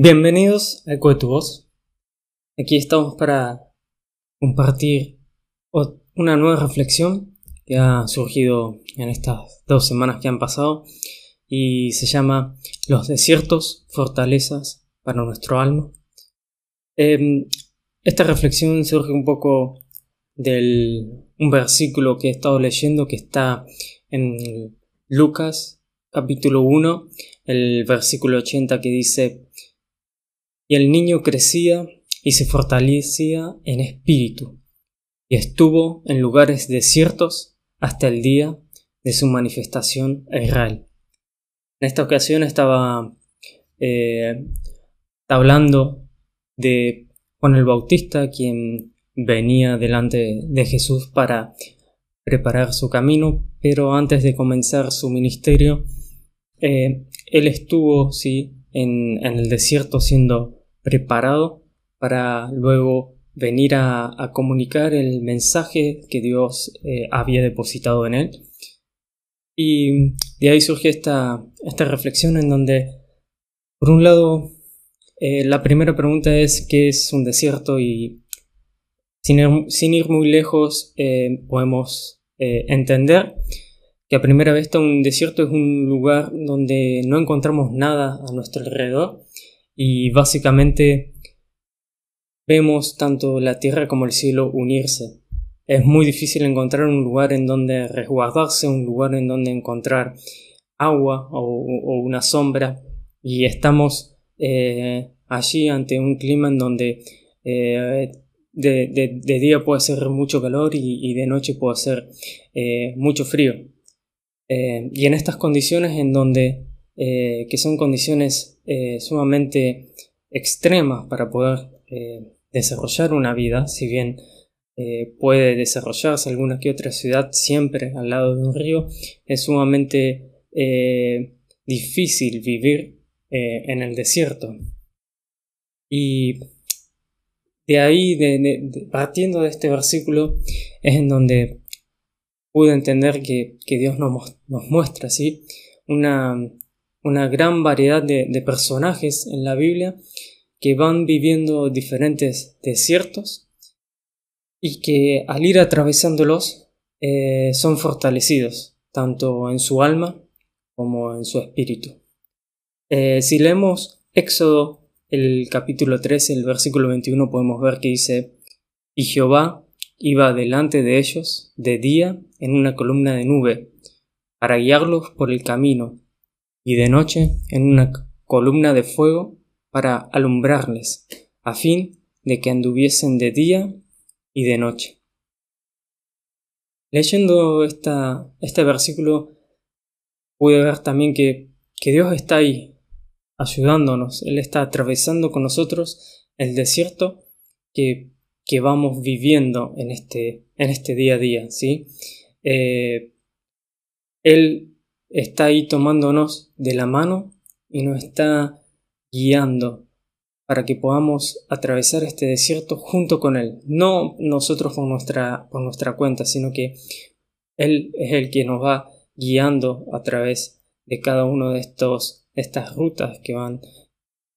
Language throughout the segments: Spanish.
Bienvenidos a Eco de tu Voz. Aquí estamos para compartir una nueva reflexión que ha surgido en estas dos semanas que han pasado y se llama Los desiertos, fortalezas para nuestro alma. Em, esta reflexión surge un poco del un versículo que he estado leyendo que está en Lucas capítulo 1, el versículo 80 que dice y el niño crecía y se fortalecía en espíritu, y estuvo en lugares desiertos hasta el día de su manifestación a Israel. En esta ocasión estaba eh, hablando de Juan el Bautista, quien venía delante de Jesús para preparar su camino, pero antes de comenzar su ministerio, eh, él estuvo, sí, en, en el desierto siendo preparado para luego venir a, comunicar el mensaje que Dios eh, había depositado en él. Y de ahí surge esta, esta reflexión en donde, por un lado, eh, la primera pregunta es qué es un desierto y sin ir, muy lejos eh, podemos entender que a primera vista un desierto es un lugar donde no encontramos nada a nuestro alrededor y básicamente vemos tanto la tierra como el cielo unirse. Es muy difícil encontrar un lugar en donde resguardarse, un lugar en donde encontrar agua o, una sombra y estamos eh, allí ante un clima en donde eh, de, día puede ser mucho calor y, de noche puede ser eh, mucho frío. y en estas condiciones en donde, que son condiciones eh, sumamente extremas para poder eh, desarrollar una vida, si bien eh, puede desarrollarse alguna que otra ciudad siempre al lado de un río, es sumamente difícil vivir en el desierto. Y de ahí, partiendo de este versículo, es en donde pude entender que, Dios nos, nos muestra ¿sí? una, una gran variedad de, personajes en la Biblia que van viviendo diferentes desiertos y que al ir atravesándolos eh, son fortalecidos tanto en su alma como en su espíritu. Eh, si leemos Éxodo el capítulo 13, el versículo 21, podemos ver que dice, y Jehová iba delante de ellos de día en una columna de nube, para guiarlos por el camino, y de noche en una columna de fuego para alumbrarles, a fin de que anduviesen de día y de noche. Leyendo esta, este versículo pude ver también que, que Dios está ahí, ayudándonos, Él está atravesando con nosotros el desierto que, que vamos viviendo en este, en este día a día, ¿sí? Eh, él está ahí tomándonos de la mano y nos está guiando para que podamos atravesar este desierto junto con Él. No nosotros por nuestra, nuestra cuenta, sino que Él es el que nos va guiando a través de cada una de estos, estas rutas que van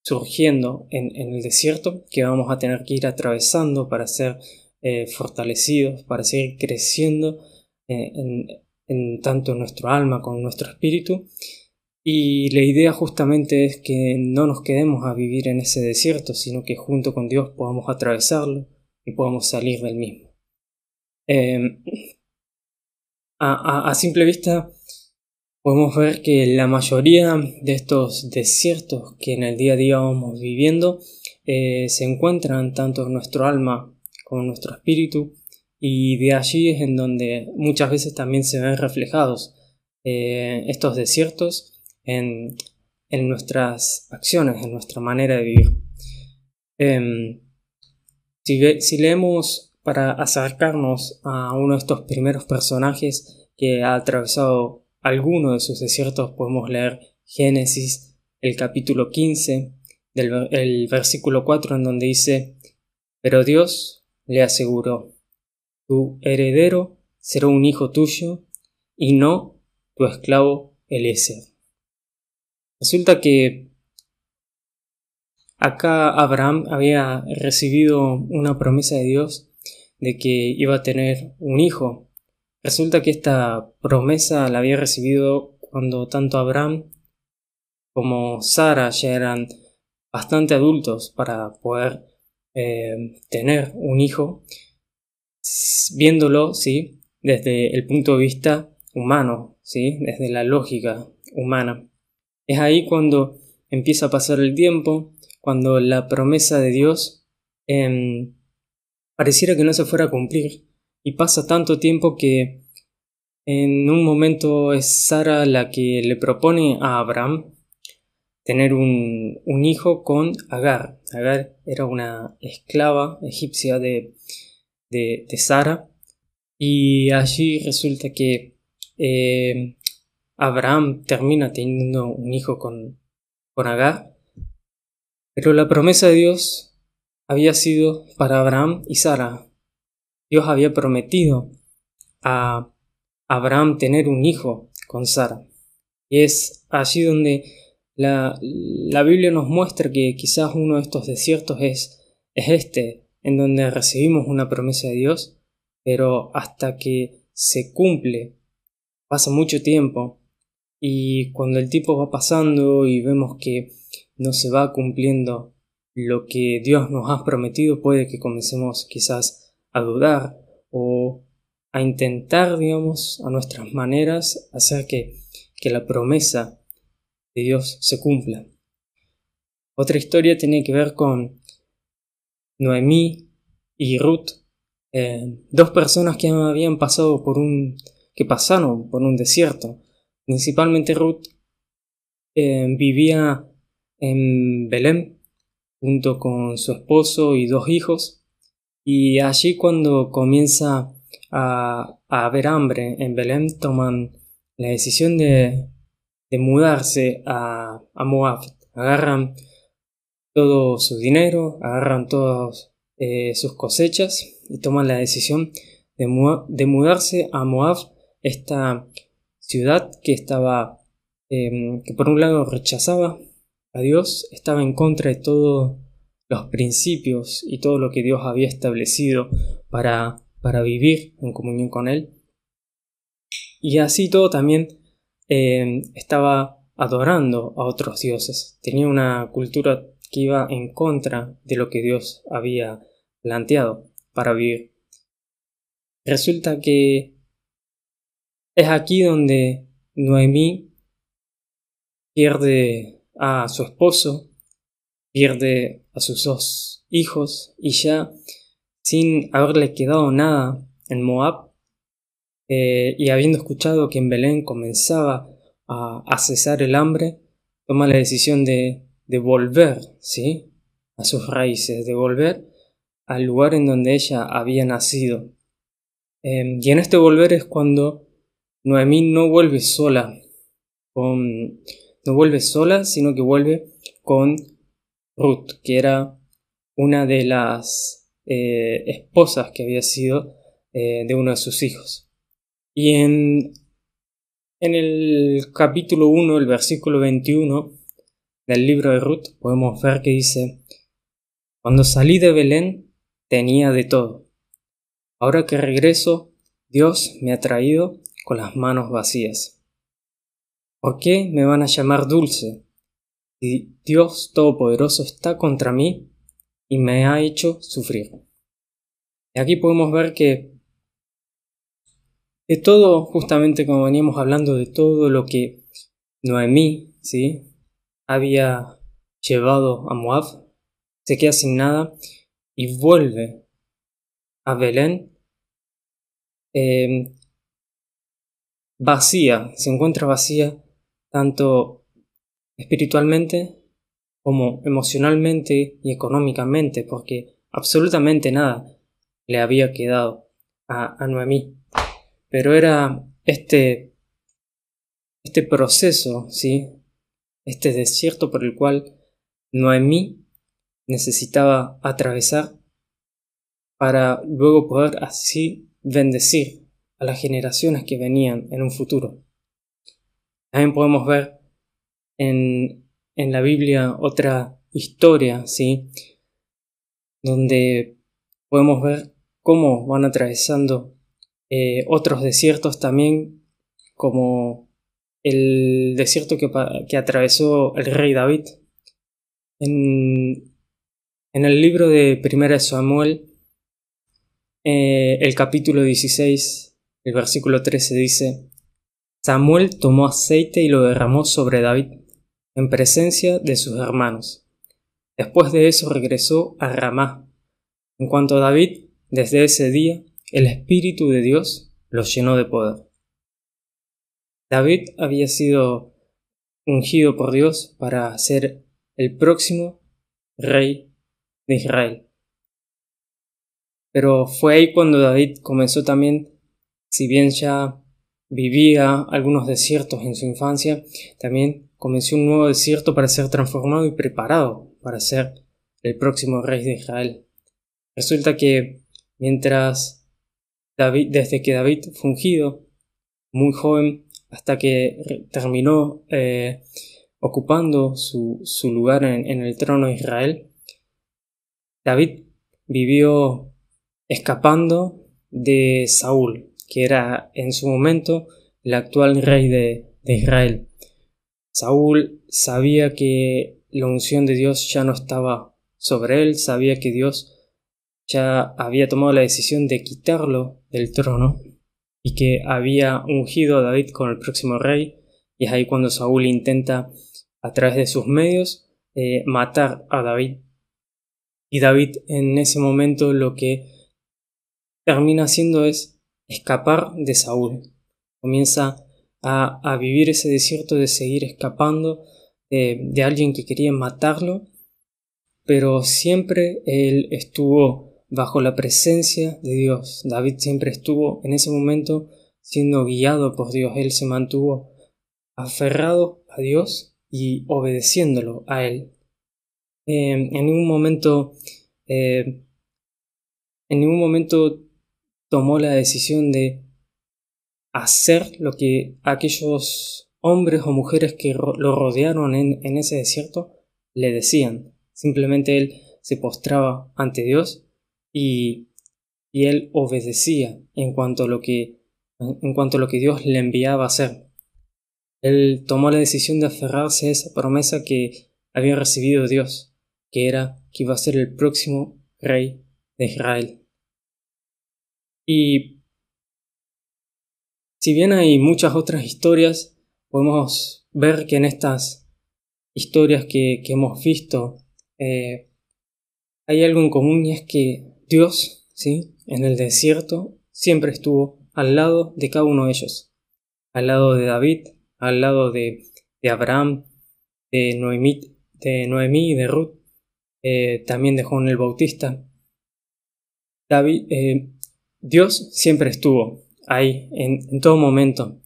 surgiendo en, el desierto, que vamos a tener que ir atravesando para ser eh, fortalecidos, para seguir creciendo eh, en, en tanto nuestro alma como nuestro espíritu. Y la idea justamente es que no nos quedemos a vivir en ese desierto, sino que junto con Dios podamos atravesarlo y podamos salir del mismo. Em, a, simple vista podemos ver que la mayoría de estos desiertos que en el día a día vamos viviendo eh, se encuentran tanto en nuestro alma como en nuestro espíritu y de allí es en donde muchas veces también se ven reflejados eh, estos desiertos en, nuestras acciones, en nuestra manera de vivir. Em, si, leemos para acercarnos a uno de estos primeros personajes que ha atravesado alguno de sus desiertos, podemos leer Génesis, el capítulo 15, del el versículo 4, en donde dice, pero Dios le aseguró, tu heredero será un hijo tuyo y no tu esclavo Eliezer. Resulta que acá Abraham había recibido una promesa de Dios de que iba a tener un hijo. Resulta que esta promesa la había recibido cuando tanto Abraham como Sara ya eran bastante adultos para poder eh, tener un hijo, viéndolo, sí, desde el punto de vista humano, sí, desde la lógica humana. Es ahí cuando empieza a pasar el tiempo, cuando la promesa de Dios em, pareciera que no se fuera a cumplir y pasa tanto tiempo que en un momento es Sara la que le propone a Abraham tener un, hijo con Agar. Agar era una esclava egipcia de, de, Sara y allí resulta que eh, Abraham termina teniendo un hijo con, con Agar, pero la promesa de Dios había sido para Abraham y Sara. Dios había prometido a Abraham tener un hijo con Sara. Y es allí donde la, la, Biblia nos muestra que quizás uno de estos desiertos es, es este, en donde recibimos una promesa de Dios, pero hasta que se cumple, pasa mucho tiempo, y cuando el tiempo va pasando y vemos que no se va cumpliendo lo que Dios nos ha prometido, puede que comencemos quizás a dudar o a intentar, digamos, a nuestras maneras, hacer que, que la promesa de Dios se cumpla. Otra historia tiene que ver con Noemí y Ruth, eh, dos personas que habían pasado por un, que pasaron por un desierto. Principalmente Ruth eh, vivía en Belén junto con su esposo y dos hijos. Y allí cuando comienza a, a haber hambre en Belén toman la decisión de de mudarse a, Moab. Agarran todo su dinero, agarran todas eh, sus cosechas y toman la decisión de, mudarse a Moab, esta ciudad que estaba, em, que por un lado rechazaba a Dios, estaba en contra de todos los principios y todo lo que Dios había establecido para, para vivir en comunión con Él. Y así todo también eh, estaba adorando a otros dioses. Tenía una cultura que iba en contra de lo que Dios había planteado para vivir. Resulta que es aquí donde Noemí pierde a su esposo, pierde a sus dos hijos y ya sin haberle quedado nada en Moab, eh, y habiendo escuchado que en Belén comenzaba a, cesar el hambre, toma la decisión de, de volver, ¿sí? A sus raíces, de volver al lugar en donde ella había nacido. Em, y en este volver es cuando Noemí no vuelve sola, con, no vuelve sola, sino que vuelve con Ruth, que era una de las eh, esposas que había sido eh, de uno de sus hijos. Y en, en el capítulo 1, el versículo 21 del libro de Ruth, podemos ver que dice, Cuando salí de Belén tenía de todo. Ahora que regreso, Dios me ha traído con las manos vacías. ¿Por qué me van a llamar dulce? Si Dios Todopoderoso está contra mí y me ha hecho sufrir. Y aquí podemos ver que de todo, justamente como veníamos hablando, de todo lo que Noemí, ¿sí? Había llevado a Moab, se queda sin nada y vuelve a Belén em, vacía, se encuentra vacía tanto espiritualmente como emocionalmente y económicamente, porque absolutamente nada le había quedado a, a. Pero era este, este proceso, ¿sí? Este desierto por el cual Noemí necesitaba atravesar para luego poder así bendecir a las generaciones que venían en un futuro. También podemos ver en, en la Biblia otra historia, ¿sí? Donde podemos ver cómo van atravesando eh, otros desiertos también, como el desierto que, que atravesó el rey David. En, el libro de Primera Samuel, eh, el capítulo 16, el versículo 13 dice, Samuel tomó aceite y lo derramó sobre David, en presencia de sus hermanos. Después de eso regresó a Ramá. En cuanto a David, desde ese día, el Espíritu de Dios lo llenó de poder. David había sido ungido por Dios para ser el próximo rey de Israel. Pero fue ahí cuando David comenzó también, si bien ya vivía algunos desiertos en su infancia, también comenzó un nuevo desierto para ser transformado y preparado para ser el próximo rey de Israel. Resulta que mientras David, desde que David fue ungido, muy joven, hasta que terminó eh, ocupando su, lugar en, el trono de Israel, David vivió escapando de Saúl, que era en su momento el actual rey de, de Israel. Saúl sabía que la unción de Dios ya no estaba sobre él, sabía que Dios ya había tomado la decisión de quitarlo del trono y que había ungido a David con el próximo rey, y es ahí cuando Saúl intenta, a través de sus medios, eh, matar a David. Y David en ese momento lo que termina haciendo es escapar de Saúl. Comienza a, vivir ese desierto de seguir escapando de, de alguien que quería matarlo, pero siempre él estuvo bajo la presencia de Dios. David siempre estuvo en ese momento siendo guiado por Dios. Él se mantuvo aferrado a Dios y obedeciéndolo a Él. Eh, en ningún momento, eh, en ningún momento tomó la decisión de hacer lo que aquellos hombres o mujeres que lo rodearon en, en ese desierto le decían. Simplemente él se postraba ante Dios y, y él obedecía en cuanto a lo que en cuanto lo que Dios le enviaba a hacer. Él tomó la decisión de aferrarse a esa promesa que había recibido Dios, que era que iba a ser el próximo rey de Israel. Y si bien hay muchas otras historias, podemos ver que en estas historias que, hemos visto eh, hay algo en común y es que Dios, ¿sí? En el desierto siempre estuvo al lado de cada uno de ellos. Al lado de David, al lado de, Abraham, de Noemí, de Noemí de Ruth, eh, también de Juan el Bautista. David, eh, Dios siempre estuvo ahí, en, todo momento,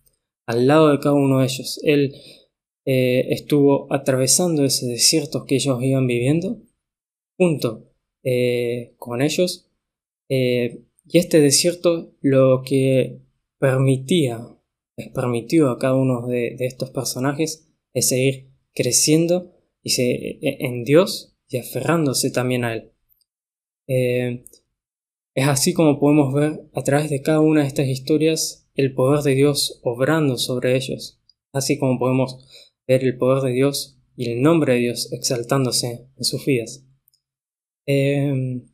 al lado de cada uno de ellos. Él eh, estuvo atravesando ese desierto que ellos iban viviendo, junto eh, con ellos. Eh, y este desierto lo que permitía, les permitió a cada uno de, estos personajes es seguir creciendo y e, en Dios y aferrándose también a Él. Eh, es así como podemos ver a través de cada una de estas historias el poder de Dios obrando sobre ellos, así como podemos ver el poder de Dios y el nombre de Dios exaltándose en sus vidas. Em,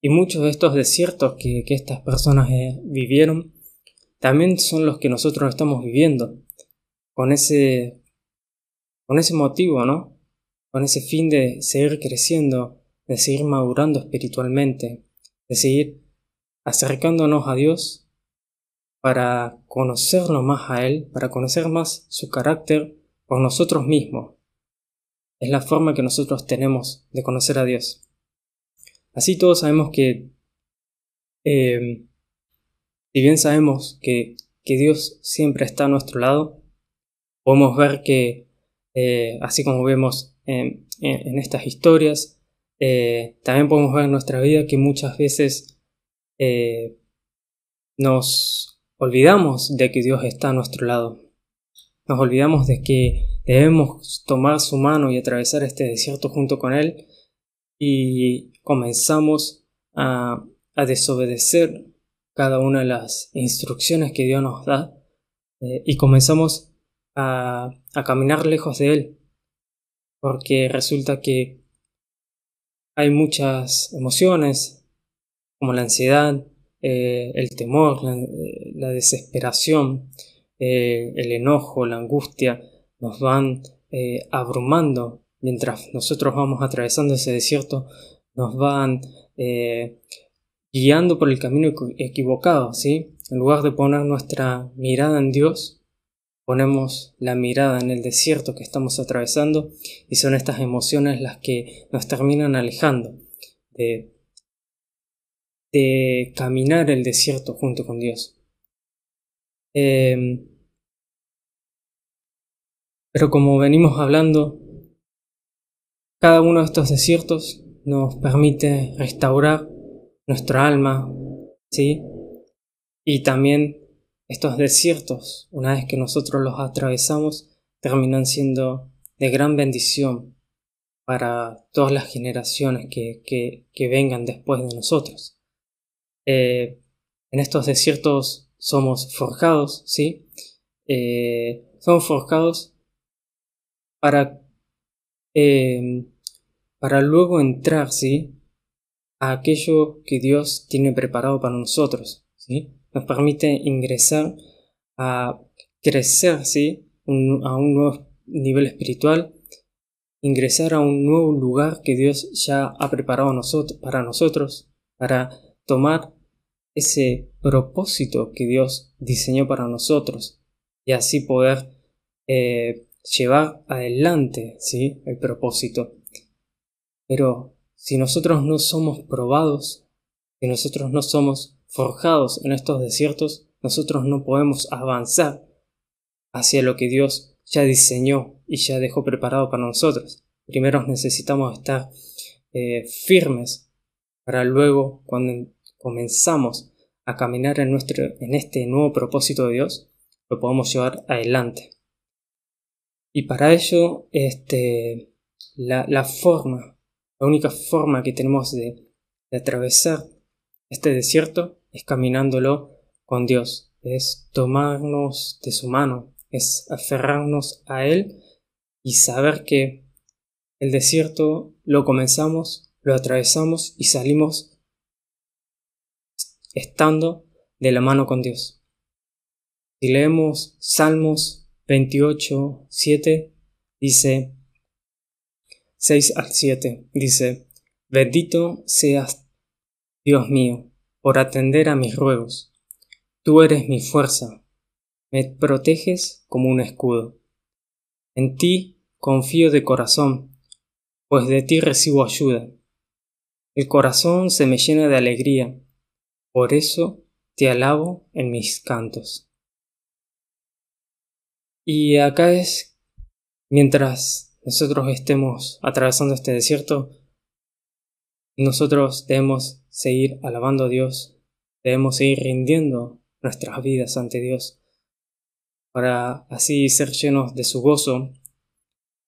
y muchos de estos desiertos que, estas personas eh, vivieron también son los que nosotros estamos viviendo, con ese, con ese motivo, ¿no? Con ese fin de seguir creciendo, de seguir madurando espiritualmente, de seguir acercándonos a Dios para conocerlo más a Él, para conocer más su carácter por nosotros mismos. Es la forma que nosotros tenemos de conocer a Dios. Así todos sabemos que, eh, si bien sabemos que, Dios siempre está a nuestro lado, podemos ver que, eh, así como vemos en, estas historias, eh, también podemos ver en nuestra vida que muchas veces nos olvidamos de que Dios está a nuestro lado. nos olvidamos de que debemos tomar su mano y atravesar este desierto junto con Él y comenzamos a, desobedecer cada una de las instrucciones que Dios nos da eh, y comenzamos a, a caminar lejos de Él porque resulta que hay muchas emociones como la ansiedad, eh, el temor, la, desesperación, eh, el enojo, la angustia, nos van abrumando mientras nosotros vamos atravesando ese desierto, nos van guiando por el camino equivocado, ¿sí? En lugar de poner nuestra mirada en Dios, ponemos la mirada en el desierto que estamos atravesando y son estas emociones las que nos terminan alejando de, de caminar el desierto junto con Dios. Em, pero como venimos hablando, cada uno de estos desiertos nos permite restaurar nuestra alma, ¿sí? Y también estos desiertos, una vez que nosotros los atravesamos, terminan siendo de gran bendición para todas las generaciones que, vengan después de nosotros. Eh, en estos desiertos somos forjados, ¿sí? Eh, somos forjados para, eh, para luego entrar, ¿sí? A aquello que Dios tiene preparado para nosotros, ¿sí? nos permite ingresar a crecer, ¿sí? a un nuevo nivel espiritual, ingresar a un nuevo lugar que Dios ya ha preparado para nosotros, para tomar ese propósito que Dios diseñó para nosotros y así poder eh, llevar adelante ¿sí? el propósito. Pero si nosotros no somos probados, si nosotros no somos forjados en estos desiertos, nosotros no podemos avanzar hacia lo que Dios ya diseñó y ya dejó preparado para nosotros. Primero necesitamos estar eh, firmes para luego, cuando comenzamos a caminar en, nuestro, en este nuevo propósito de Dios, lo podamos llevar adelante. Y para ello, este, la, la forma, la única forma que tenemos de, atravesar este desierto es caminándolo con Dios, es tomarnos de su mano, es aferrarnos a Él y saber que el desierto lo comenzamos, lo atravesamos y salimos estando de la mano con Dios. Si leemos Salmos 28, 7, dice 6 al 7, dice, Bendito seas Dios mío por atender a mis ruegos. Tú eres mi fuerza, me proteges como un escudo. En ti confío de corazón, pues de ti recibo ayuda. El corazón se me llena de alegría, por eso te alabo en mis cantos. Y acá es, mientras nosotros estemos atravesando este desierto, nosotros debemos seguir alabando a Dios, debemos seguir rindiendo nuestras vidas ante Dios, para así ser llenos de su gozo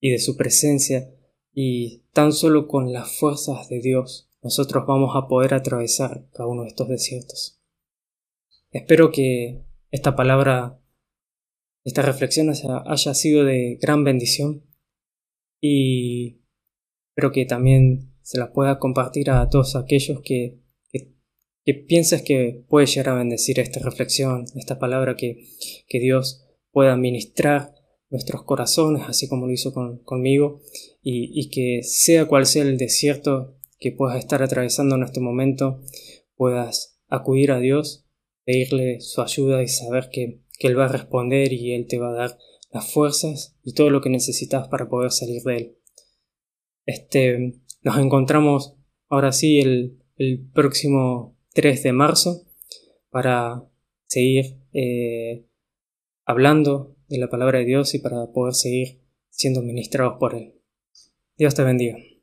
y de su presencia, y tan solo con las fuerzas de Dios nosotros vamos a poder atravesar cada uno de estos desiertos. Espero que esta palabra, esta reflexión haya, sido de gran bendición y espero que también se la pueda compartir a todos aquellos que, que, pienses que puede llegar a bendecir esta reflexión, esta palabra que, que Dios pueda ministrar nuestros corazones, así como lo hizo conmigo, y, y, que sea cual sea el desierto que puedas estar atravesando en este momento, puedas acudir a Dios, pedirle su ayuda y saber que, que Él va a responder y Él te va a dar las fuerzas y todo lo que necesitas para poder salir de Él. Este, nos encontramos ahora sí el, próximo 3 de marzo para seguir eh, hablando de la palabra de Dios y para poder seguir siendo ministrados por Él. Dios te bendiga.